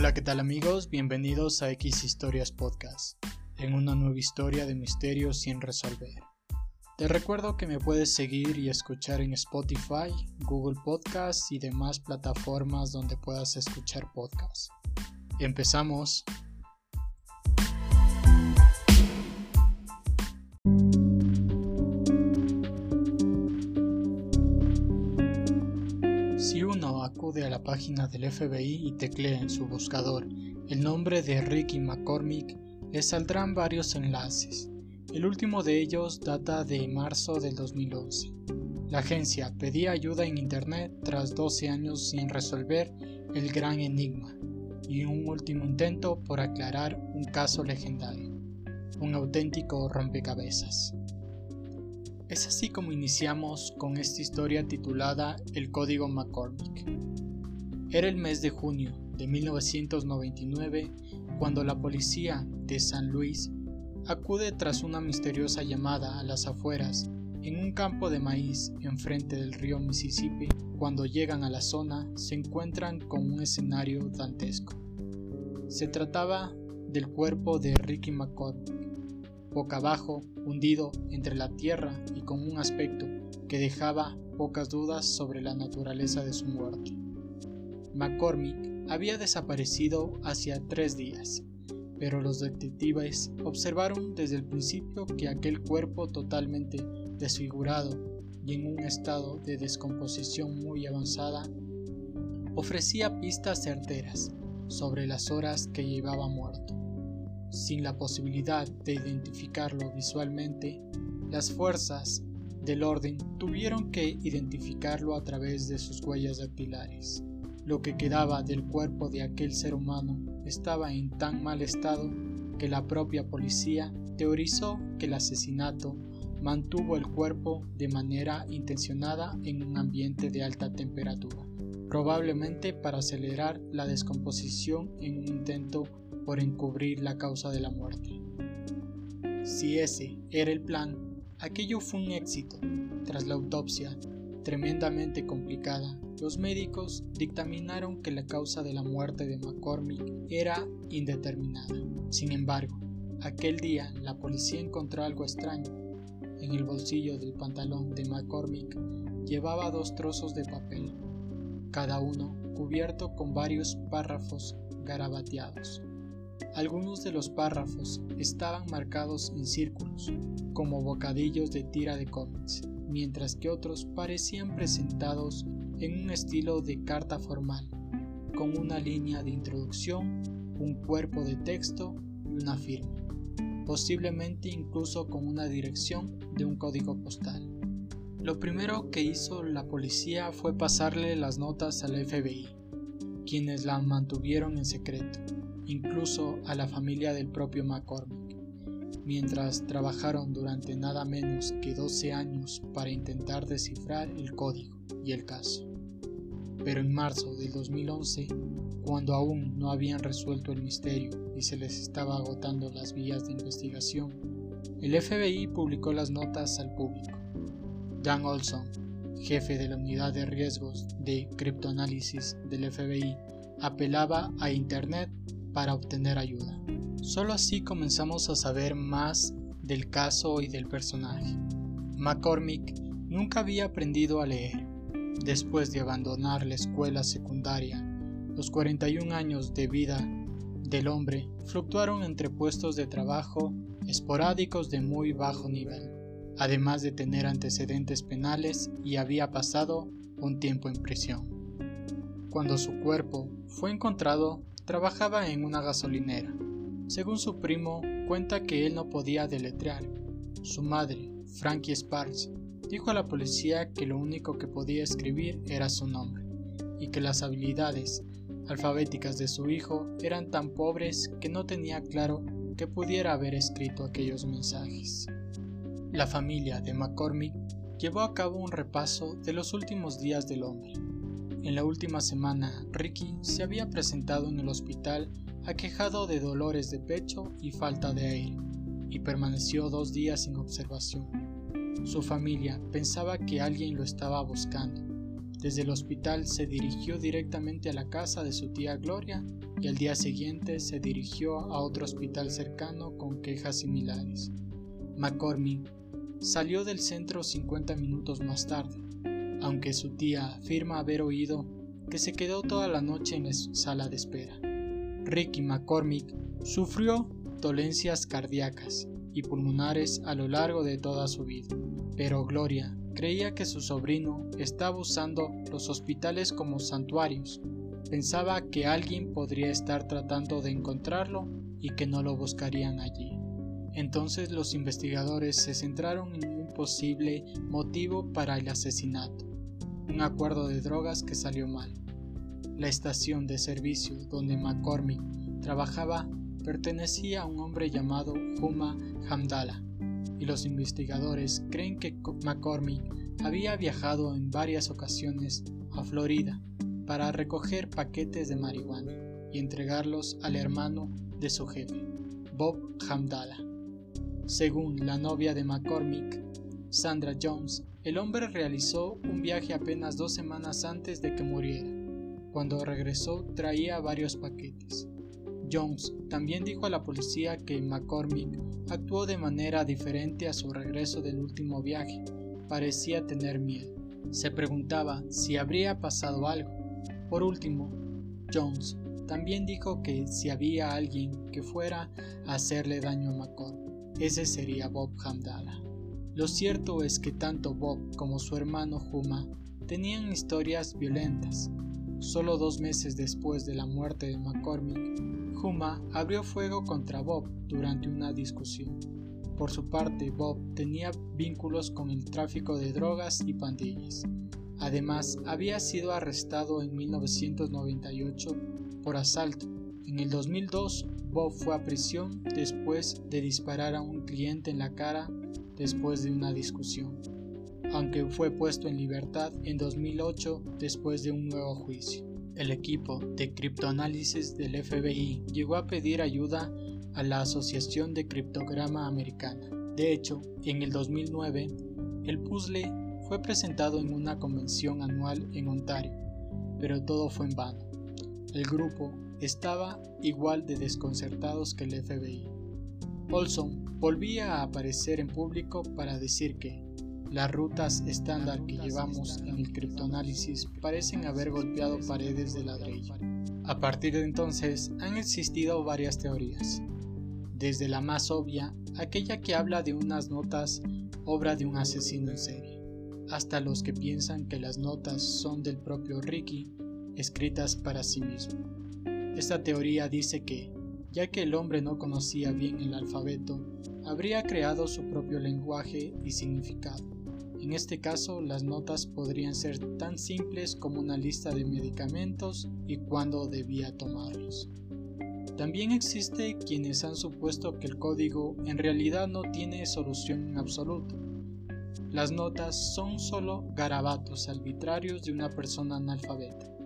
Hola, ¿qué tal amigos? Bienvenidos a X Historias Podcast, en una nueva historia de misterios sin resolver. Te recuerdo que me puedes seguir y escuchar en Spotify, Google Podcasts y demás plataformas donde puedas escuchar podcasts. Empezamos. Acude a la página del FBI y teclea en su buscador el nombre de Ricky McCormick, le saldrán varios enlaces. El último de ellos data de marzo del 2011. La agencia pedía ayuda en Internet tras 12 años sin resolver el gran enigma y un último intento por aclarar un caso legendario, un auténtico rompecabezas. Es así como iniciamos con esta historia titulada El Código McCormick. Era el mes de junio de 1999 cuando la policía de San Luis acude tras una misteriosa llamada a las afueras en un campo de maíz enfrente del río Mississippi. Cuando llegan a la zona se encuentran con un escenario dantesco. Se trataba del cuerpo de Ricky McCormick, boca abajo, hundido entre la tierra y con un aspecto que dejaba pocas dudas sobre la naturaleza de su muerte. McCormick había desaparecido hacía tres días, pero los detectives observaron desde el principio que aquel cuerpo totalmente desfigurado y en un estado de descomposición muy avanzada ofrecía pistas certeras sobre las horas que llevaba muerto. Sin la posibilidad de identificarlo visualmente, las fuerzas del orden tuvieron que identificarlo a través de sus huellas dactilares. Lo que quedaba del cuerpo de aquel ser humano estaba en tan mal estado que la propia policía teorizó que el asesinato mantuvo el cuerpo de manera intencionada en un ambiente de alta temperatura, probablemente para acelerar la descomposición en un intento por encubrir la causa de la muerte. Si ese era el plan, aquello fue un éxito. Tras la autopsia, tremendamente complicada, los médicos dictaminaron que la causa de la muerte de McCormick era indeterminada. Sin embargo, aquel día la policía encontró algo extraño. En el bolsillo del pantalón de McCormick llevaba dos trozos de papel, cada uno cubierto con varios párrafos garabateados. Algunos de los párrafos estaban marcados en círculos, como bocadillos de tira de cómics, mientras que otros parecían presentados en un estilo de carta formal, con una línea de introducción, un cuerpo de texto y una firma, posiblemente incluso con una dirección de un código postal. Lo primero que hizo la policía fue pasarle las notas al FBI, quienes la mantuvieron en secreto incluso a la familia del propio McCormick, mientras trabajaron durante nada menos que 12 años para intentar descifrar el código y el caso. Pero en marzo del 2011, cuando aún no habían resuelto el misterio y se les estaba agotando las vías de investigación, el FBI publicó las notas al público. Dan Olson, jefe de la unidad de riesgos de criptoanálisis del FBI, apelaba a Internet para obtener ayuda. Solo así comenzamos a saber más del caso y del personaje. McCormick nunca había aprendido a leer. Después de abandonar la escuela secundaria, los 41 años de vida del hombre fluctuaron entre puestos de trabajo esporádicos de muy bajo nivel, además de tener antecedentes penales y había pasado un tiempo en prisión. Cuando su cuerpo fue encontrado, Trabajaba en una gasolinera. Según su primo, cuenta que él no podía deletrear. Su madre, Frankie Sparks, dijo a la policía que lo único que podía escribir era su nombre y que las habilidades alfabéticas de su hijo eran tan pobres que no tenía claro que pudiera haber escrito aquellos mensajes. La familia de McCormick llevó a cabo un repaso de los últimos días del hombre en la última semana, Ricky se había presentado en el hospital aquejado de dolores de pecho y falta de aire, y permaneció dos días sin observación. Su familia pensaba que alguien lo estaba buscando, Desde el hospital se dirigió directamente a la casa de su tía Gloria y al día siguiente se dirigió a otro hospital cercano con quejas similares. McCormick salió del centro 50 minutos más tarde, aunque su tía afirma haber oído que se quedó toda la noche en la sala de espera. Ricky McCormick sufrió dolencias cardíacas y pulmonares a lo largo de toda su vida, pero Gloria creía que su sobrino estaba usando los hospitales como santuarios. Pensaba que alguien podría estar tratando de encontrarlo y que no lo buscarían allí. Entonces los investigadores se centraron en un posible motivo para el asesinato, un acuerdo de drogas que salió mal. La estación de servicio donde McCormick trabajaba pertenecía a un hombre llamado Huma Hamdala, y los investigadores creen que McCormick había viajado en varias ocasiones a Florida para recoger paquetes de marihuana y entregarlos al hermano de su jefe, Bob Hamdala. Según la novia de McCormick, Sandra Jones, el hombre realizó un viaje apenas dos semanas antes de que muriera. Cuando regresó traía varios paquetes. Jones también dijo a la policía que McCormick actuó de manera diferente a su regreso del último viaje. Parecía tener miedo. Se preguntaba si habría pasado algo. Por último, Jones también dijo que si había alguien que fuera a hacerle daño a McCormick, ese sería Bob Hamdala. Lo cierto es que tanto Bob como su hermano Huma tenían historias violentas. Solo dos meses después de la muerte de McCormick, Huma abrió fuego contra Bob durante una discusión. Por su parte, Bob tenía vínculos con el tráfico de drogas y pandillas. Además, había sido arrestado en 1998 por asalto. En el 2002, Bob fue a prisión después de disparar a un cliente en la cara después de una discusión, aunque fue puesto en libertad en 2008 después de un nuevo juicio. El equipo de criptoanálisis del FBI llegó a pedir ayuda a la Asociación de Criptograma Americana. De hecho, en el 2009, el puzzle fue presentado en una convención anual en Ontario, pero todo fue en vano. El grupo estaba igual de desconcertados que el FBI. Olson volvía a aparecer en público para decir que las rutas estándar que llevamos en el criptoanálisis parecen haber golpeado paredes de ladrillo. A partir de entonces han existido varias teorías, desde la más obvia, aquella que habla de unas notas obra de un asesino en serie, hasta los que piensan que las notas son del propio Ricky escritas para sí mismo. Esta teoría dice que, ya que el hombre no conocía bien el alfabeto, habría creado su propio lenguaje y significado. En este caso, las notas podrían ser tan simples como una lista de medicamentos y cuándo debía tomarlos. También existe quienes han supuesto que el código en realidad no tiene solución en absoluto. Las notas son solo garabatos arbitrarios de una persona analfabeta.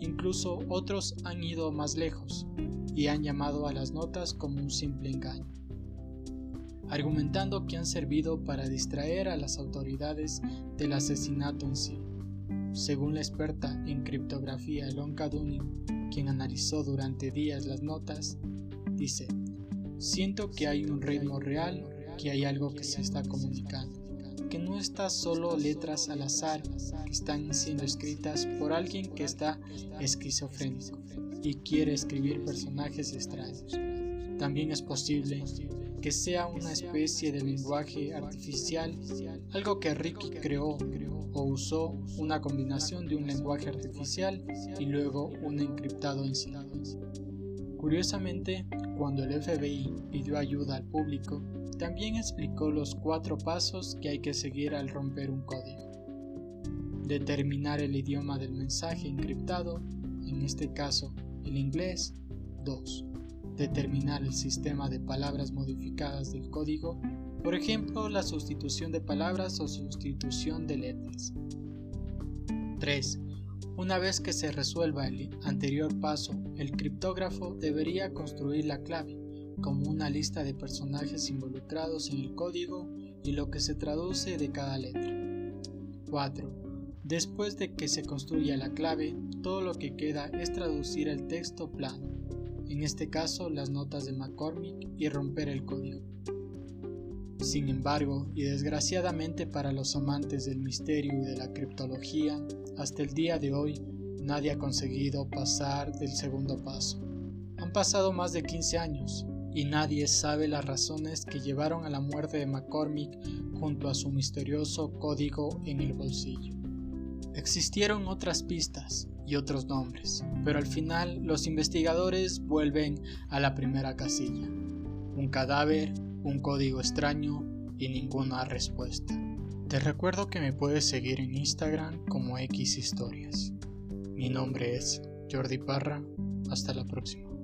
Incluso otros han ido más lejos y han llamado a las notas como un simple engaño, argumentando que han servido para distraer a las autoridades del asesinato en sí. Según la experta en criptografía Elonka Dunning, quien analizó durante días las notas, dice, siento que hay un ritmo real, que hay algo que se está comunicando que no está solo letras al azar que están siendo escritas por alguien que está esquizofrénico y quiere escribir personajes extraños. También es posible que sea una especie de lenguaje artificial, algo que Ricky creó o usó una combinación de un lenguaje artificial y luego un encriptado en sí. Curiosamente, cuando el FBI pidió ayuda al público, también explicó los cuatro pasos que hay que seguir al romper un código. Determinar el idioma del mensaje encriptado, en este caso el inglés. 2. Determinar el sistema de palabras modificadas del código, por ejemplo la sustitución de palabras o sustitución de letras. 3. Una vez que se resuelva el anterior paso, el criptógrafo debería construir la clave como una lista de personajes involucrados en el código y lo que se traduce de cada letra. 4. Después de que se construya la clave, todo lo que queda es traducir el texto plano, en este caso las notas de McCormick, y romper el código. Sin embargo, y desgraciadamente para los amantes del misterio y de la criptología, hasta el día de hoy nadie ha conseguido pasar del segundo paso. Han pasado más de 15 años y nadie sabe las razones que llevaron a la muerte de McCormick junto a su misterioso código en el bolsillo. Existieron otras pistas y otros nombres, pero al final los investigadores vuelven a la primera casilla. Un cadáver, un código extraño y ninguna respuesta. Te recuerdo que me puedes seguir en Instagram como X Historias. Mi nombre es Jordi Parra. Hasta la próxima.